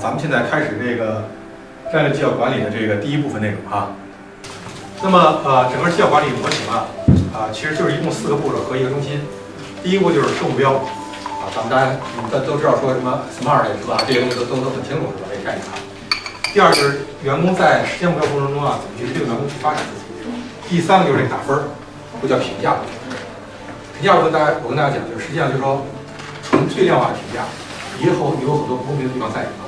咱们现在开始这个战略绩效管理的这个第一部分内容啊。那么呃，整个绩效管理模型啊，啊，其实就是一共四个步骤和一个中心。第一步就是设目标啊，咱们大家你们都都知道说什么 SMART 是吧？这些东西都都都很清楚是吧？这个概念啊。第二就是员工在实现目标过程中啊，怎么去推动员工去发展自己。第三个就是这个打分儿，不叫评价。评价我跟大家我跟大家讲，就是实际上就是说纯粹量化的评价，以后有很多不公平的地方在里头。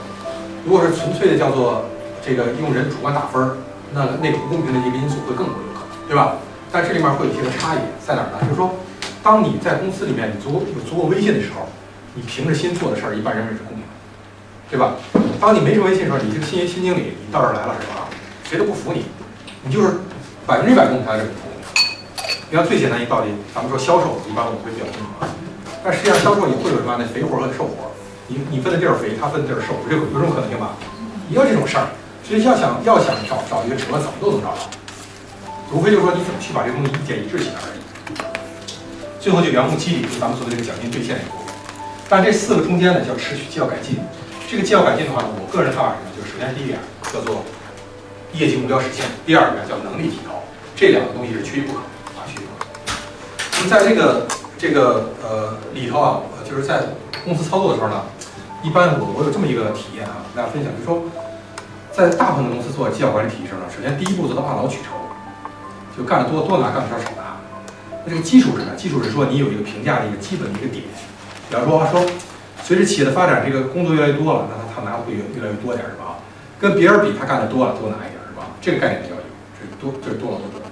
如果是纯粹的叫做这个用人主观打分儿，那那个不公平的一个因素会更多有可能，对吧？但这里面会有一些个差异在哪儿呢？就是说，当你在公司里面你足有足够威信的时候，你凭着心做的事儿，一般认为是公平的，对吧？当你没什么威信的时候，你这个新新经理你到这儿来了是吧？谁都不服你，你就是百分之百公平，还是不公平。你看最简单一个道理，咱们说销售，一般我们会比较公平，但实际上销售也会有什么样的肥活和瘦活。你你分的地儿肥，他分的地儿瘦，有有这种可能性吧？也有这种事儿，所以要想要想找找一个辙，怎么都能找到，无非就是说你怎么去把这个东西一件一致起来而已。最后就员工激励，就咱们说的这个奖金兑现这个部分。但这四个中间呢，叫持续绩效改进。这个绩效改进的话呢，我个人看法呢，就是首先第一点叫做业绩目标实现，第二点叫能力提高，这两个东西是缺一不可啊，缺一不可。那么在这个这个呃里头啊，就是在公司操作的时候呢。一般我我有这么一个体验啊，跟大家分享，就是说，在大部分的公司做绩效管理体系上呢，首先第一步做到按劳取酬，就干的多多拿，干的少少拿。那这个基础是什么？基础是说你有一个评价的一个基本的一个点。比方说说，随着企业的发展，这个工作越来越多了，那他他拿的会越越来越多点是吧？跟别人比，他干的多了，多拿一点是吧？这个概念比较有，这多这是多劳多得。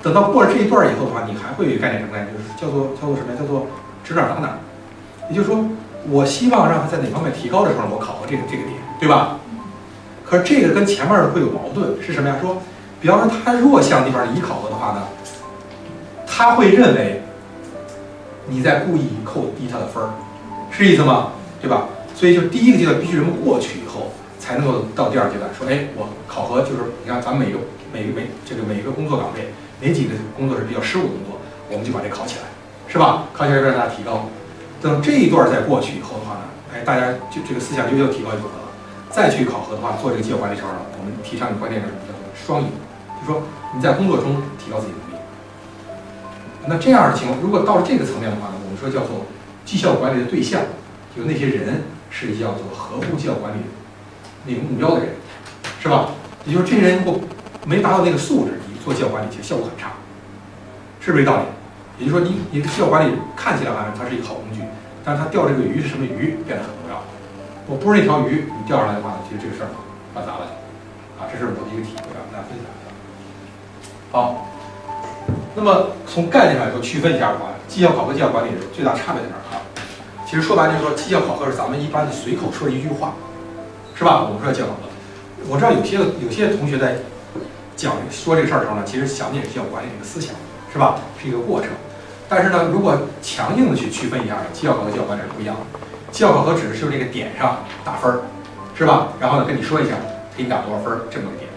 等到过了这一段以后的话，你还会有一个概念什么概念？就是叫做叫做什么呀？叫做指哪打哪。也就是说。我希望让他在哪方面提高的时候，我考核这个这个点，对吧？可是这个跟前面会有矛盾，是什么呀？说，比方说他弱项地方你考核的话呢，他会认为你在故意扣低他的分儿，是意思吗？对吧？所以就第一个阶段必须人们过去以后，才能够到第二阶段，说，哎，我考核就是你看咱们每个每个每这个每个工作岗位哪几个工作是比较失误的工作，我们就把这考起来，是吧？考起来让大家提高。等这一段再过去以后的话呢，哎，大家就这个思想就又提高一部分了。再去考核的话，做这个绩效管理时候呢，我们提倡一个观念是叫做双赢，就说你在工作中提高自己能力。那这样的情况，如果到了这个层面的话呢，我们说叫做绩效管理的对象，就那些人是叫做合乎绩效管理那个目标的人，是吧？也就是这些人如果没达到那个素质，你做绩效管理其实效果很差，是不是这道理？也就是说，你你的绩效管理看起来好像它是一个好工具，但是它钓这个鱼是什么鱼变得很重要。我不是那条鱼，你钓上来的话，其实这个事儿办砸了啊，这是我的一个体会啊，跟大家分享一下。好，那么从概念上来说，区分一下的话，绩效考核、绩效管理最大差别在哪儿啊？其实说白了就是说，绩效考核是咱们一般的随口说一句话，是吧？我们说绩效考核，我知道有些有些同学在讲说这个事儿的时候呢，其实想的也是绩效管理这个思想，是吧？是一个过程。但是呢，如果强硬的去区分一下，绩效考核、绩效管理是不一样的。绩效考核只是就这个点上打分儿，是吧？然后呢，跟你说一下给你打多少分儿这么个点。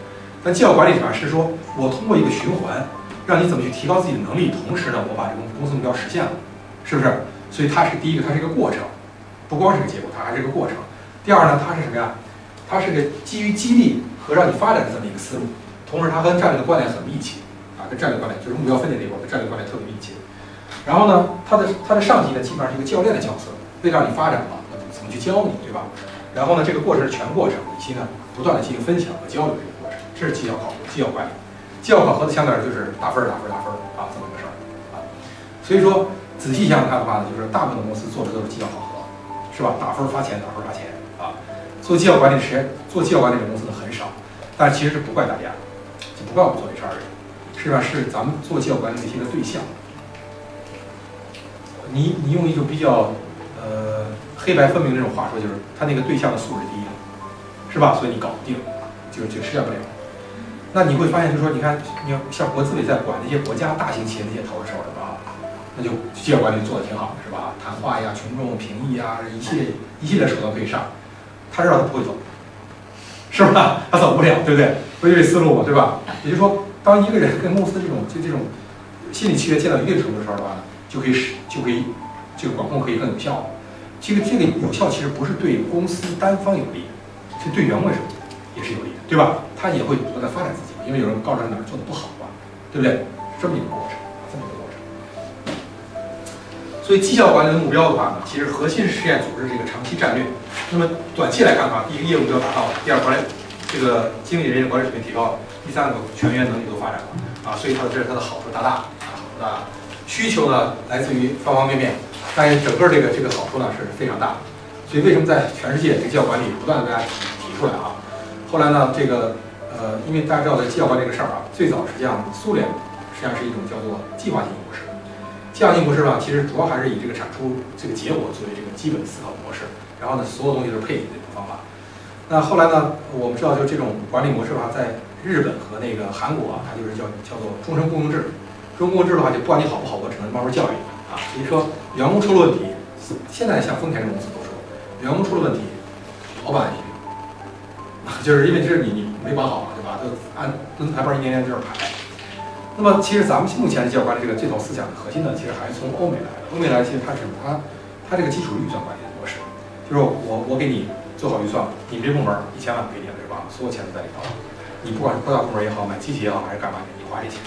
但绩效管理么？是说我通过一个循环，让你怎么去提高自己的能力，同时呢，我把这个公司目标实现了，是不是？所以它是第一个，它是一个过程，不光是个结果，它还是一个过程。第二呢，它是什么呀？它是个基于激励和让你发展的这么一个思路，同时它跟战略的关联很密切啊，跟战略关联就是目标分解这一块跟战略关联特别密切。然后呢，他的他的上级呢，基本上是一个教练的角色，为了让你发展嘛，怎么去教你，对吧？然后呢，这个过程是全过程，以及呢，不断的进行分享和交流这个过程，这是绩效考核、绩效管理。绩效考核的相对来说就是打分、打分、打分啊，这么一个事儿啊。所以说，仔细想想看的话呢，就是大部分的公司做的都是绩效考核，是吧？打分发钱，打分发钱啊。做绩效管理的时间，做绩效管理的公司呢很少，但其实是不怪大家，就不怪我们做 HR 的人，是吧？是咱们做绩效管理那些个对象。你你用一种比较呃黑白分明的这种话说，就是他那个对象的素质低，是吧？所以你搞不定，就就实现不了。那你会发现，就是说，你看，你要像国资委在管那些国家大型企业那些投的时候，是吧？那就绩效管理做的挺好的，是吧？谈话呀、群众评议呀，一系列一系列手段可以上。他知道他不会走，是吧？他走不了，对不对？不就这思路嘛，对吧？也就是说，当一个人跟公司这种就这种心理契约建到一定程度的时候的话呢，就可以使就可以这个管控可以更有效。这个这个有效其实不是对公司单方有利，是对员工是也是有利的，对吧？他也会不断的发展自己，因为有人告诉他哪儿做的不好嘛，对不对？这么一个过程，这么一个过程。所以绩效管理的目标的话呢，其实核心是实现组织这个长期战略。那么短期来看的话，第一个业务目标达到了，第二管理这个经理人员管理水平提高了，第三个全员能力都发展了啊，所以它的这是它的好处大大啊，好处大大。需求呢来自于方方面面，但是整个这个这个好处呢是非常大的。所以为什么在全世界这个绩效管理不断的大家提提出来啊？后来呢，这个呃，因为大家知道在绩效管理这个事儿啊，最早实际上苏联实际上是一种叫做计划性模式。计划性模式呢，其实主要还是以这个产出这个结果作为这个基本思考模式，然后呢，所有东西都是配比的一种方法。那后来呢，我们知道就这种管理模式的话，在日本和那个韩国啊，它就是叫叫做终身雇佣制。终身雇佣制的话，就不管你好不好，我只能慢慢教育啊。所以说员工出了问题，现在像丰田这种公司都说，员工出了问题，老板 就是因为这是你你没管好嘛，对吧？都按蹲排班一年年这样排。那么其实咱们目前的绩效管理这个这套思想的核心呢，其实还是从欧美来的。欧美来其实它是它它这个基础预算管理的模式，就是我我给你做好预算，你这部门一千万给你了是吧？所有钱都在里头，你不管是扩大部门也好，买机器也好，还是干嘛的，你花这钱，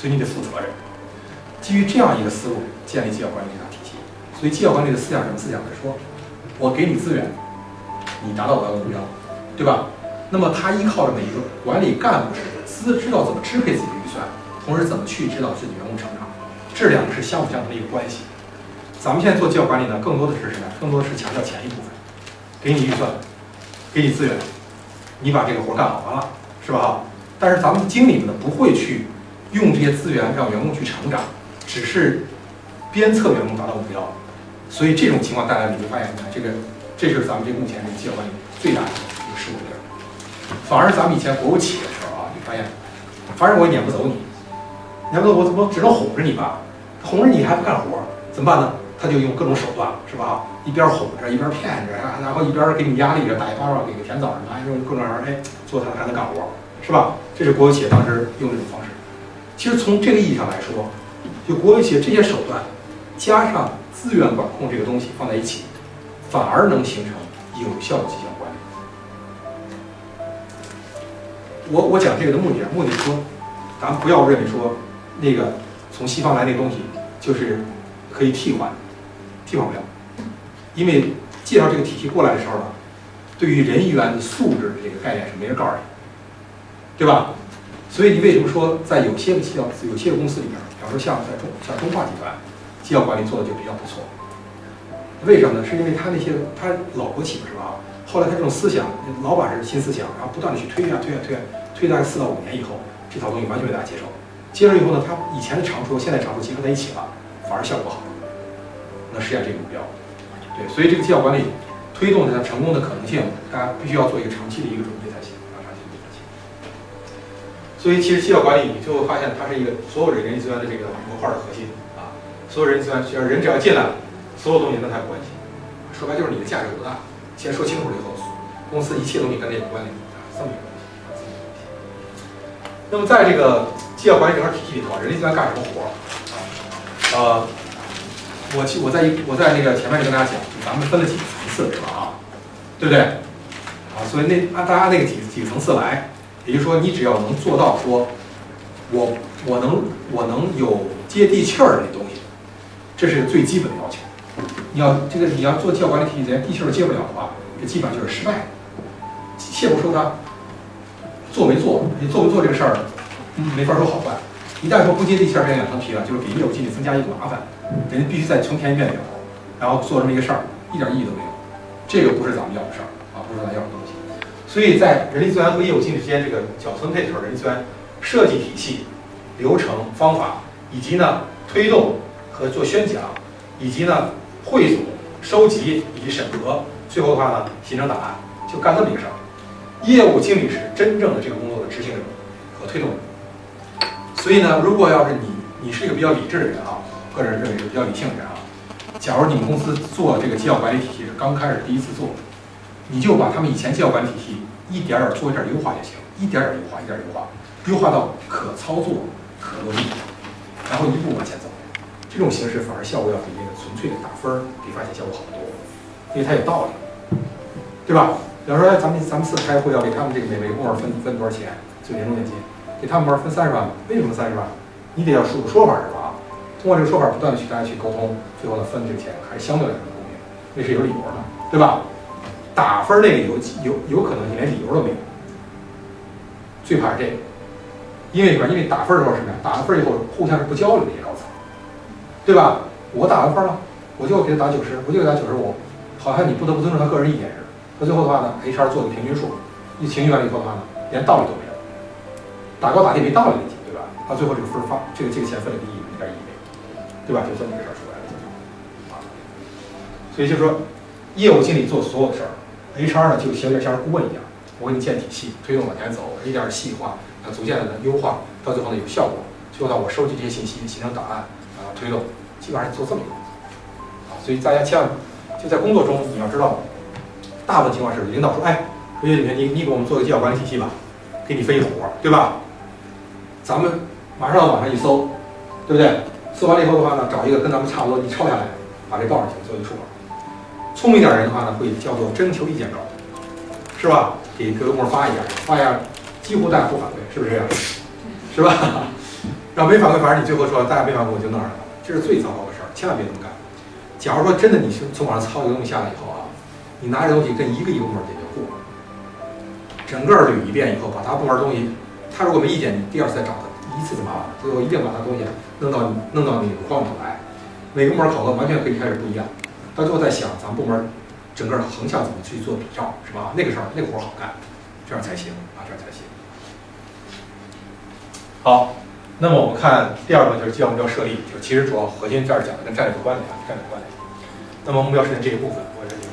所以你得负责任。基于这样一个思路建立绩效管理这套体系，所以绩效管理的思想什么思想呢？说我给你资源，你达到我要的目标，对吧？那么他依靠着每一个管理干部是知知道怎么支配自己的预算。同时，怎么去指导自己员工成长，这两个是相辅相成的一个关系。咱们现在做绩效管理呢，更多的是什么？更多的是强调前一部分，给你预算，给你资源，你把这个活干好完了，是吧？但是咱们经理们呢，不会去用这些资源让员工去成长，只是鞭策员工达到目标。所以这种情况带来，你会发现，你看这个这是咱们这目前这个绩效管理最大的一个失误点。反而咱们以前国有企业的时候啊，你发现，反正我也撵不走你。你还问我怎么只能哄着你吧？哄着你还不干活，怎么办呢？他就用各种手段，是吧？一边哄着，一边骗着，然后一边给你压力着，打一巴掌，给个甜枣什么，还用各种玩哎，做他还能干活，是吧？这是国有企业当时用这种方式。其实从这个意义上来说，就国有企业这些手段，加上资源管控这个东西放在一起，反而能形成有效的绩效管理。我我讲这个的目的啊，目的说，咱们不要认为说。那个从西方来那东西，就是可以替换，替换不了，因为介绍这个体系过来的时候呢，对于人员的素质这个概念是没人告诉你，对吧？所以你为什么说在有些个绩效、有些个公司里边，比方说像在中像中化集团，绩效管理做的就比较不错。为什么呢？是因为他那些他老国企嘛，是吧？后来他这种思想，老板是新思想，然后不断的去推啊推啊推啊，推大概四到五年以后，这套东西完全被大家接受。接受以后呢，他以前的长处和现在长处结合在一起了，反而效果好，能实现这个目标。对，所以这个绩效管理推动它成功的可能性，大家必须要做一个长期的一个准备才行啊，长期准备才行。所以其实绩效管理，你最后发现它是一个所有人力资源的这个模块的核心啊，所有人力资源只要人只要进来，所有东西跟它有关系。说白就是你的价值有多大，先说清楚了以后，公司一切东西跟这有关联啊，这么一个问题啊，这么一个问题。那么在这个绩效管理整个体系里头，人力资源干什么活儿啊？呃，我其我在一我在那个前面就跟大家讲，咱们分了几个层次对吧啊？对不对？啊，所以那按大家那个几几个层次来，也就是说，你只要能做到说，我我能我能有接地气儿的那东西，这是最基本的要求。你要这个你要做绩效管理体系连地气儿接不了的话，这基本上就是失败。切不说他做没做，你做没做这个事儿。没法说好坏，一旦说不接地气儿变两层皮了，就是给业务经理增加一个麻烦，人家必须再重填一遍表，然后做这么一个事儿，一点意义都没有。这个不是咱们要的事儿啊，不是咱要的。所以在人力资源和业务经理之间这个角色分配的时候，人力资源设计体系、流程、方法，以及呢推动和做宣讲，以及呢汇总、收集以及审核，最后的话呢形成档案，就干这么一个事儿。业务经理是真正的这个工作的执行者和推动者。所以呢，如果要是你你是一个比较理智的人啊，个人认为是比较理性的人啊，假如你们公司做这个绩效管理体系是刚开始第一次做，你就把他们以前绩效管体系一点点做一点优化就行，一点点优化，一点优化，优化到可操作、可落地，然后一步往前走。这种形式反而效果要比那个纯粹的打分儿比发现效果好得多，因为它有道理，对吧？比方说，咱们咱们次开会要给他们这个每每个部门分分多少钱，最年终奖金，给他们部门分三十万，为什么三十万？你得要说个说法是吧？通过这个说法不断的去大家去沟通，最后呢分这个钱还是相对来说公平，那是有理由的，对吧？打分儿那个有有有可能你连理由都没有，最怕是这个，因为什么？因为打分的时候是什么呀？打完分以后互相是不交流的这些高层，对吧？我打完分了，我就给他打九十，我就给他九十五，好像你不得不尊重他个人意见似的。到最后的话呢，HR 做个平均数，一情绪完了以后的话呢，连道理都没有，打高打低没道理问题，对吧？到最后这个分儿发，这个这个钱分了个一一点意义没，对吧？就这么个事儿出来了，啊，所以就说，业务经理做所有的事儿，HR 呢就有点像是顾问一样，我给你建体系，推动往前走，一点细化，啊，逐渐的优化，到最后呢有效果，最后呢我收集这些信息，形成档案，啊，推动，基本上是做这么一个，啊，所以大家千万就在工作中你要知道。大部分情况是领导说：“哎，何学你你给我们做个绩效管理体系吧，给你分一活儿，对吧？咱们马上到网上一搜，对不对？搜完了以后的话呢，找一个跟咱们差不多，你抄下来，把这报上去，做一个出稿。聪明点人的话呢，会叫做征求意见稿，是吧？给各部门发一下，发一下，几乎大家不反对，是不是 这样？是吧？然后没反馈，反正你最后说大家没反馈，我就弄上了，这是最糟糕的事儿，千万别这么干。假如说真的你是从网上抄一个东西下来以后啊。”你拿这东西跟一个一个部门解决过，整个捋一遍以后，把他部门东西，他如果没意见，你第二次再找他一次就麻烦了。最后一定把他东西弄到弄到你的框里来，每个部门考核完全可以开始不一样，他就在想咱们部门整个横向怎么去做比照，是吧？那个事儿那个活儿好干，这样才行啊，这样才行。好，那么我们看第二个就是绩效目标设立，就其实主要核心这儿讲的跟战略有关联，战略关联。那么目标设定这一部分，我认为。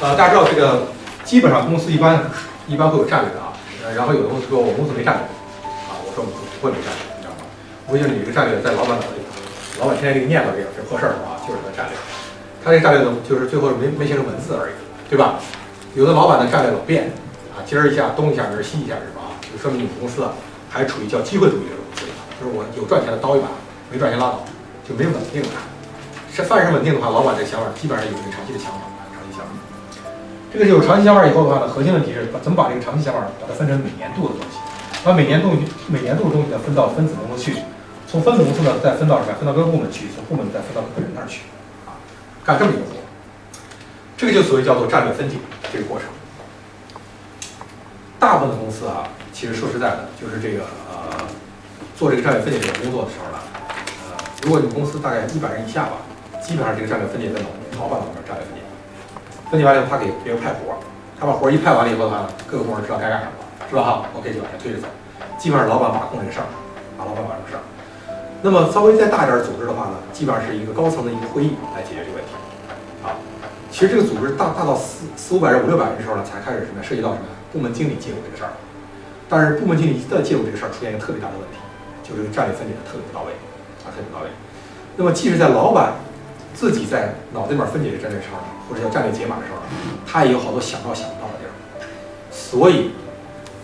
呃，大家知道这个，基本上公司一般一般会有战略的啊，呃，然后有的公司说我公司没战略，啊，我说我不会没战略，你知道吗？我想你这个战略在老板脑子里，老板天天给你念叨这个是破事儿是吧？就是个战略，他这个战略呢，就是最后没没形成文字而已，对吧？有的老板的战略老变，啊，今儿一下东一下，明儿西一下是吧？就说明你们公司啊，还处于叫机会主义的公司，就是我有赚钱的刀一把，没赚钱拉倒，就没稳定的。是凡是稳定的话，老板这个想法基本上有一个长期的想法。长期想法这个有长期想法以后的话呢，核心问题是怎么把这个长期想法把它分成每年度的东西，把每年度每年度的东西呢分到分子公司去，从分子公司呢再分到什么？分到各个部门去，从部门再分到个人那儿去，啊，干这么一个活，这个就所谓叫做战略分解这个过程。大部分的公司啊，其实说实在的，就是这个呃，做这个战略分解这个工作的时候呢，呃，如果你公司大概一百人以下吧，基本上这个战略分解在老老板那边战略分解。分解完了以后，他给别人派活儿，他把活儿一派完了以后呢，各个部门知道该干什么了，是吧？哈，OK 就往前推着走。基本上老板把控这个事儿，啊，老板把控事儿。那么稍微再大点儿组织的话呢，基本上是一个高层的一个会议来解决这个问题。啊，其实这个组织大大到四四五百人、五六百人的时候呢，才开始什么涉及到什么部门经理介入这个事儿。但是部门经理一旦介入这个事儿，出现一个特别大的问题，就是战略分解的特别不到位，啊，特别不到位。那么即使在老板自己在脑子里面分解这战略时候，或者叫战略解码的时候，他也有好多想到想不到的地儿。所以，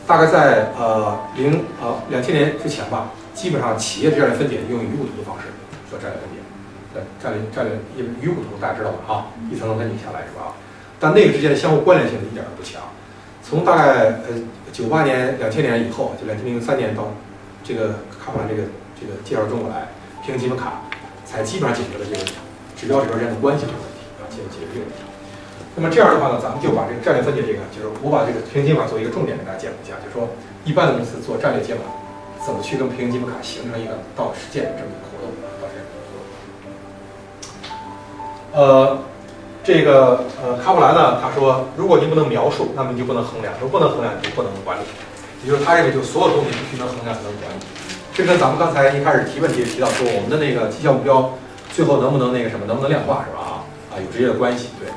大概在呃零呃两千年之前吧，基本上企业的战略分解用鱼骨图的方式做战略分解。对，战略战略因为鱼骨图大家知道吧？啊，一层层分解下来是吧？但那个之间的相互关联性一点都不强。从大概呃九八年两千年以后，就两千零三年到这个卡普兰这个这个介绍中国来平衡积分卡，才基本上解决了这个。指标指标之间的关系这个问题啊，解解决这个问题。那么这样的话呢，咱们就把这个战略分解这个，就是我把这个平均法作为一个重点给大家讲一下，就是说一般的公司做战略接管，怎么去跟平行基本卡形成一个到实践这么一个活动，到实践呃，这个呃卡普兰呢，他说，如果你不能描述，那么你就不能衡量；如果不能衡量，你就不能管理。也就是他认为，就所有东西必须能衡量，才能管理。这跟咱们刚才一开始提问题提到说，我们的那个绩效目标，最后能不能那个什么，能不能量化，是吧？啊啊，有直接的关系，对。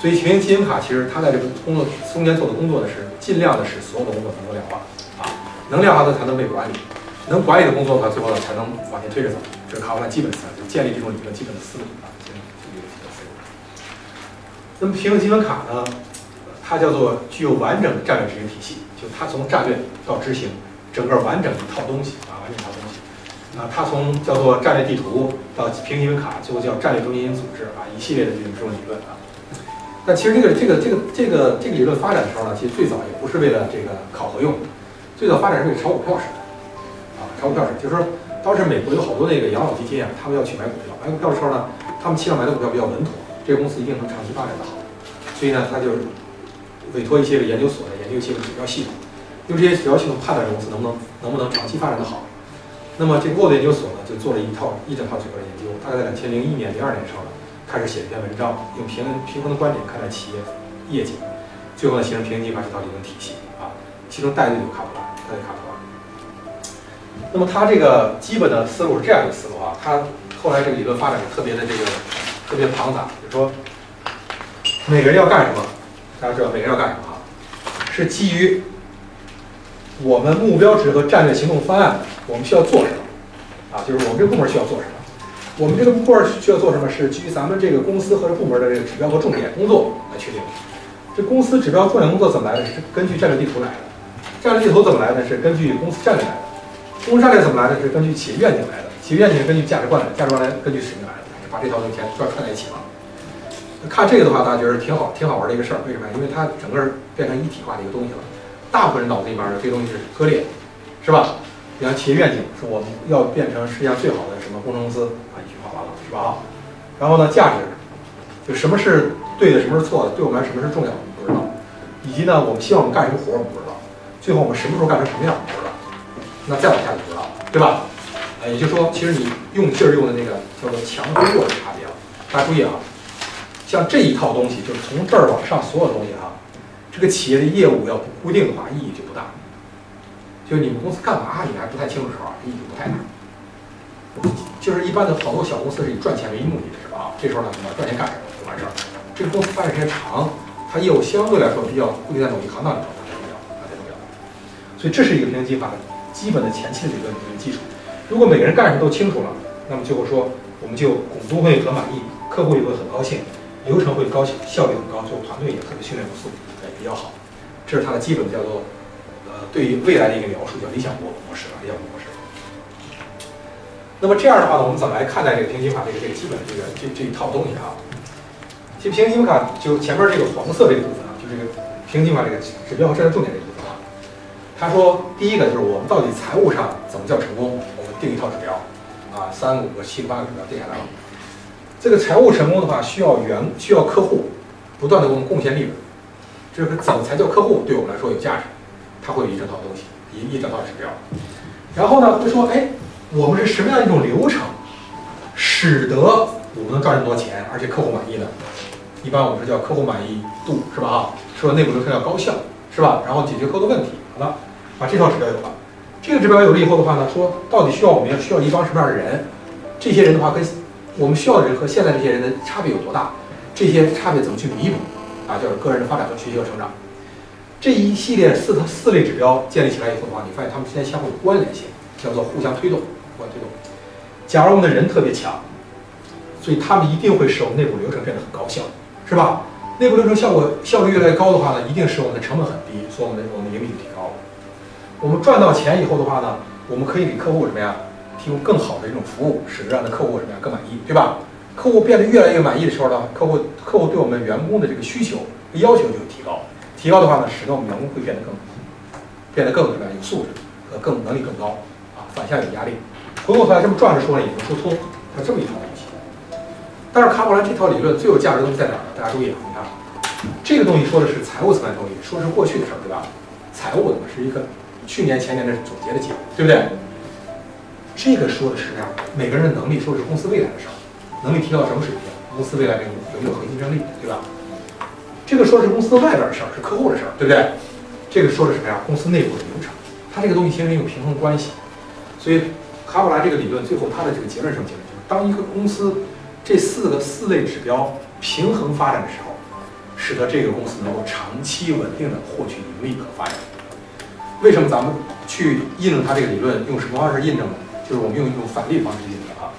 所以平行基金卡其实他在这个工作中间做的工作呢，是尽量的使所有的工作能够量化，能量化的才能被管理，能管理的工作呢，最后呢才能往前推着走。这是卡普兰基本思想，就建立这种理论基本的思路啊，建立这个基本思路。那么平行积分卡呢，它叫做具有完整的战略执行体系，就它从战略到执行，整个完整一套东西啊，完整一套东西。啊，它从叫做战略地图到平行积分卡，最后叫战略中心组织啊，一系列的这种这种理论啊。但其实这个这个这个这个这个理论发展的时候呢，其实最早也不是为了这个考核用，最早发展是炒股票使的啊，炒股票使，就是说当时美国有好多那个养老基金啊，他们要去买股票，买股票的时候呢，他们期望买的股票比较稳妥，这个公司一定能长期发展的好，所以呢，他就委托一些个研究所来研究一些个指标系统，用这些指标系统判断这公司能不能能不能长期发展的好。那么这个沃德研究所呢，就做了一套一整套指标研究，大概在两千零一年、零二年的时候呢，开始写一篇文章，用平平衡的观点看待企业业绩，最后呢形成平行计划这套理论体系，其中带队有卡普兰，带队卡普兰。那么他这个基本的思路是这样一个思路啊，他后来这个理论发展的特别的这个特别庞杂，就是说每个人要干什么，大家知道每个人要干什么啊，是基于我们目标值和战略行动方案，我们需要做什么啊？就是我们这个部门需要做什么？我们这个部门需要做什么？是基于咱们这个公司和这部门的这个指标和重点工作来确定。这公司指标重点工作怎么来的？是根据战略地图来的。战略地图怎么来呢？是根据公司战略来的。公司战略怎么来的？是根据企业愿景来的。企业愿景是根据价值观来，价值观来根据使命来的。把这套东西全串串在一起了。看这个的话，大家觉得挺好，挺好玩的一个事儿。为什么？因为它整个变成一体化的一个东西了。大部分人脑子里面的这东西是割裂的，是吧？比方企业愿景是我们要变成世界上最好的什么工程公司啊，一句话完了，是吧？然后呢，价值就什么是对的，什么是错的，对我们来说什么是重要的，不知道。以及呢，我们希望我们干什么活，我们不知道。最后我们什么时候干成什么样，不知道。那再往下就不知道了，对吧？呃，也就是说，其实你用劲儿用的那个叫做强和弱的差别了。大家注意啊，像这一套东西，就是从这儿往上所有东西啊，这个企业的业务要不固定的话，意义就不大。就是你们公司干嘛你还不太清楚的时候，意义就不太大。就是一般的好多小公司是以赚钱为目的的，是吧？这时候呢，怎么赚钱干什么就完事儿。这个公司发展时间长，它业务相对来说比较固定在某一行当里头，所以这是一个平行计划的基本的前期的理论理论基础。如果每个人干什么都清楚了，那么最后说，我们就股东会很满意，客户也会很高兴，流程会高效，效率很高，最后团队也特别训练有素，哎，比较好。这是它的基本叫做，呃，对于未来的一个描述，叫理想模模式啊，理想模式。那么这样的话呢，我们怎么来看待这个平行计划这个这个基本的这个这这一套东西啊？其实平行计划就前面这个黄色这个部分啊，就这个平行计划这个指标和战略重点这个。他说，第一个就是我们到底财务上怎么叫成功？我们定一套指标，啊，三、五个、七个、八个指标定下来了。这个财务成功的话，需要员需要客户不断的给我们贡献利润。这个怎么才叫客户对我们来说有价值？他会有一整套东西，一一整套指标。然后呢，会说，哎，我们是什么样一种流程，使得我们能赚这么多钱，而且客户满意呢？一般我们是叫客户满意度，是吧？哈，说内部流程要高效，是吧？然后解决客户的问题。好了，把这套指标有了。这个指标有了以后的话呢，说到底需要我们要需要一帮什么样的人？这些人的话跟我们需要的人和现在这些人的差别有多大？这些差别怎么去弥补？啊，就是个人的发展和学习和成长。这一系列四四类指标建立起来以后的话，你发现他们之间相互有关联性，叫做互相推动，互相推动。假如我们的人特别强，所以他们一定会使我们内部流程变得很高效，是吧？内部流程效果效率越来越高的话呢，一定是我们的成本很低，所以我们的我们的盈利就提高了。我们赚到钱以后的话呢，我们可以给客户什么呀？提供更好的一种服务，使得让的客户什么呀更满意，对吧？客户变得越来越满意的时候呢，客户客户对我们员工的这个需求要求就提高，提高的话呢，使得我们员工会变得更变得更什么呀有素质和更能力更高啊，反向有压力。回过头来这么转着说呢，也能说通，它这么一套。但是卡普兰这套理论最有价值的东西在哪儿呢？大家注意啊，你看这个东西说的是财务层面的东西，说的是过去的事儿，对吧？财务的是一个去年前年的总结的结果，对不对？这个说的是啥？每个人的能力，说的是公司未来的事儿，能力提高到什么水平，公司未来有有没有核心竞争力，对吧？这个说的是公司外边的事儿，是客户的事儿，对不对？这个说的是什么呀？公司内部的流程，它这个东西形成一个平衡关系。所以卡普拉这个理论最后它的这个结论是什么结论？就是当一个公司这四个四类指标平衡发展的时候，使得这个公司能够长期稳定的获取盈利和发展。为什么咱们去印证它这个理论？用什么方式印证呢？就是我们用一种反例方式印证啊。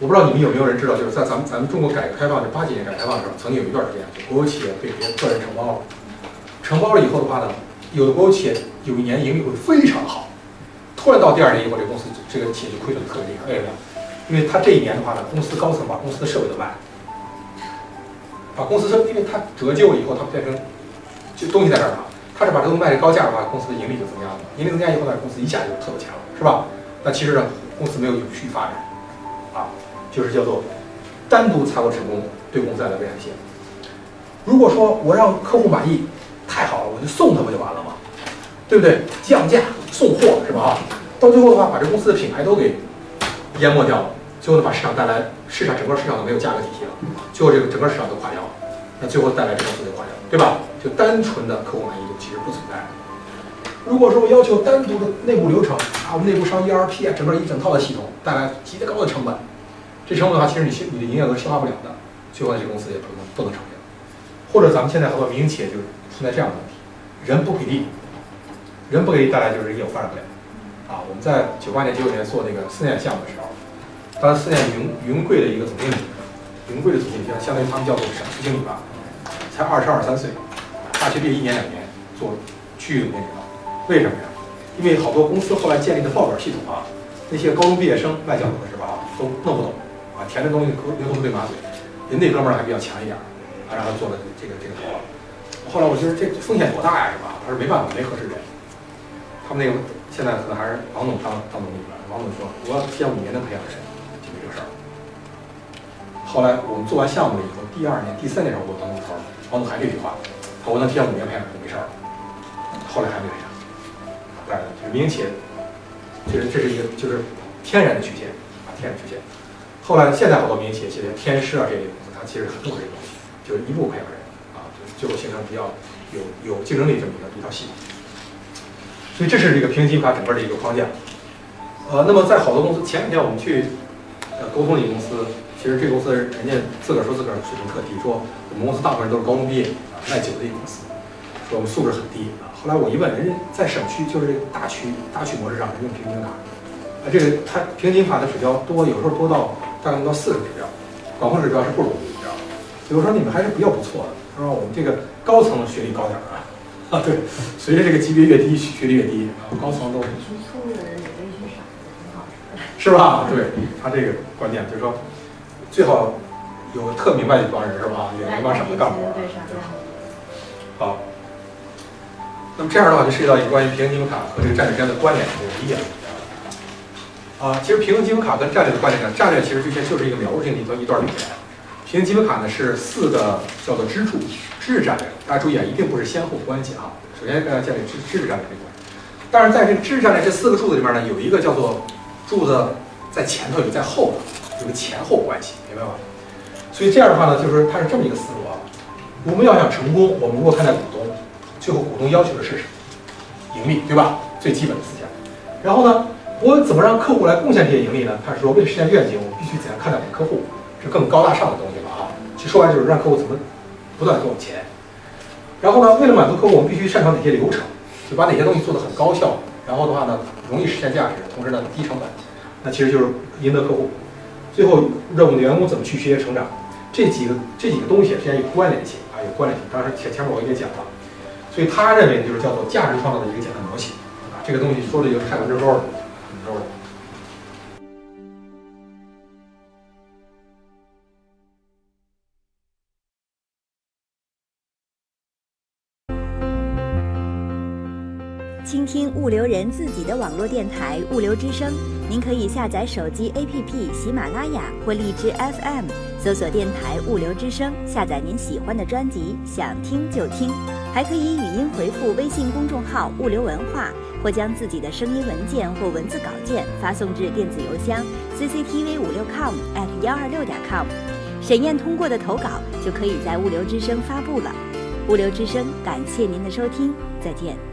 我不知道你们有没有人知道，就是在咱们咱们中国改革开放这八几年改革开放的时候，曾经有一段时间，国有企业被别的个人承包了。承包了以后的话呢，有的国有企业有一年盈利会非常好，突然到第二年以后，这公司这个企业就亏损特别厉害。为什么？因为他这一年的话呢，公司高层把公司的设备都卖了，把公司设，因为他折旧以后，它变成就东西在这儿嘛，他是把这东西卖的高价的话，公司的盈利就增加了，盈利增加以后呢，公司一下就特别强，是吧？那其实呢，公司没有永续发展，啊，就是叫做单独财务成功对公司带来危害性。如果说我让客户满意，太好了，我就送他不就完了吗？对不对？降价送货是吧？到最后的话，把这公司的品牌都给淹没掉了，最后呢，把市场带来市场整个市场都没有价格体系了，最后这个整个市场都垮掉了，那最后带来这公司就垮掉了，对吧？就单纯的客户满意度其实不存在。如果说我要求单独的内部流程啊，我们内部上 ERP 啊，整个一整套的系统带来极高的成本，这成本的话，其实你你的营业额消化不了的，最后呢，这公司也不能不能成功。或者咱们现在很多民营企业就存在这样的问题，人不给力，人不给力带来就是业务发展不了。啊，我们在九八年、九九年做那个思念项目的时候，当时思念云云贵的一个总经理，云贵的总经理，相当于他们叫做省区经理吧，才二十二三岁，大学毕业一年两年做区域总经理了。为什么呀？因为好多公司后来建立的报表系统啊，那些高中毕业生卖饺子的是吧？都弄不懂啊，填的东西牛头不对马嘴，人那哥们儿还比较强一点，啊，让他做了这个这个头了。后来我觉得这风险多大呀，是吧？他说没办法，没合适人。他们那个现在可能还是王总当当总经理了。王总说我要提前五年的培养人，后来我们做完项目了以后，第二年、第三年时候我当总头，王总还这句话，他说我能提前五年培养人就没事儿。后来还没培养。对，就是民营企业，就是这是一个就是天然的曲线啊，天然曲线。后来现在好多民营企业，其实天师啊这类公司，它其实很重视这个东西，就是一步培养人啊，就最后形成比较有有竞争力这么一个一套系统。所以这是这个平行法整个的一个框架。呃，那么在好多公司，前几天我们去呃沟通一个公司，其实这个公司人家自个儿说自个儿水平特低，说我们公司大部分人都是高中毕业啊，卖酒的一个公司，说我们素质很低啊。后来我一问，人家在省区就是这个大区大区模式上，人用平均卡，啊，这个它平均卡的指标多，有时候多到大概能到四个指标，管控指标是不容易，你知道吧？所以我说你们还是比较不错的，他说？我们这个高层学历高点儿啊，啊对，随着这个级别越低，学历越低啊，高层都聪明的人也可以去傻子，挺好的。是吧？对他这个观点就是说，最好有特明白一帮人是吧？也没帮什么干活。对好。那么这样的话，就涉及到一个关于平衡积分卡和这个战略之间的关联这个理解了。啊，其实平衡积分卡跟战略的关联呢，战略其实之前就是一个描述性的一段一段语言。平衡积分卡呢是四个叫做支柱，知识战略。大家注意啊，一定不是先后关系啊。首先大家建立知知识战略这一块。但是在这个知识战略这四个柱子里面呢，有一个叫做柱子在前头，有个在后头，有个前后关系，明白吗？所以这样的话呢，就是它是这么一个思路啊。我们要想成功，我们如果看待股东，最后股东要求的是什么？盈利，对吧？最基本的思想。然后呢，我怎么让客户来贡献这些盈利呢？他是说，为了实现愿景，我必须怎样看待我的客户？是更高大上的东西了啊。其实说白就是让客户怎么不断给我们钱。然后呢，为了满足客户，我们必须擅长哪些流程？就把哪些东西做得很高效，然后的话呢，容易实现价值，同时呢低成本。那其实就是赢得客户。最后，让我们的员工怎么去学习成长？这几个这几个东西之间有关联性啊，有关联性。当然前前面我也讲了，所以他认为就是叫做价值创造的一个简单模型啊。这个东西说的就是太文缛沟了，文缛沟了。倾听物流人自己的网络电台“物流之声”，您可以下载手机 APP 喜马拉雅或荔枝 FM，搜索电台“物流之声”，下载您喜欢的专辑，想听就听。还可以语音回复微信公众号“物流文化”，或将自己的声音文件或文字稿件发送至电子邮箱 cctv 五六 com at 幺二六点 com。审验通过的投稿就可以在物流之声发布了。物流之声，感谢您的收听，再见。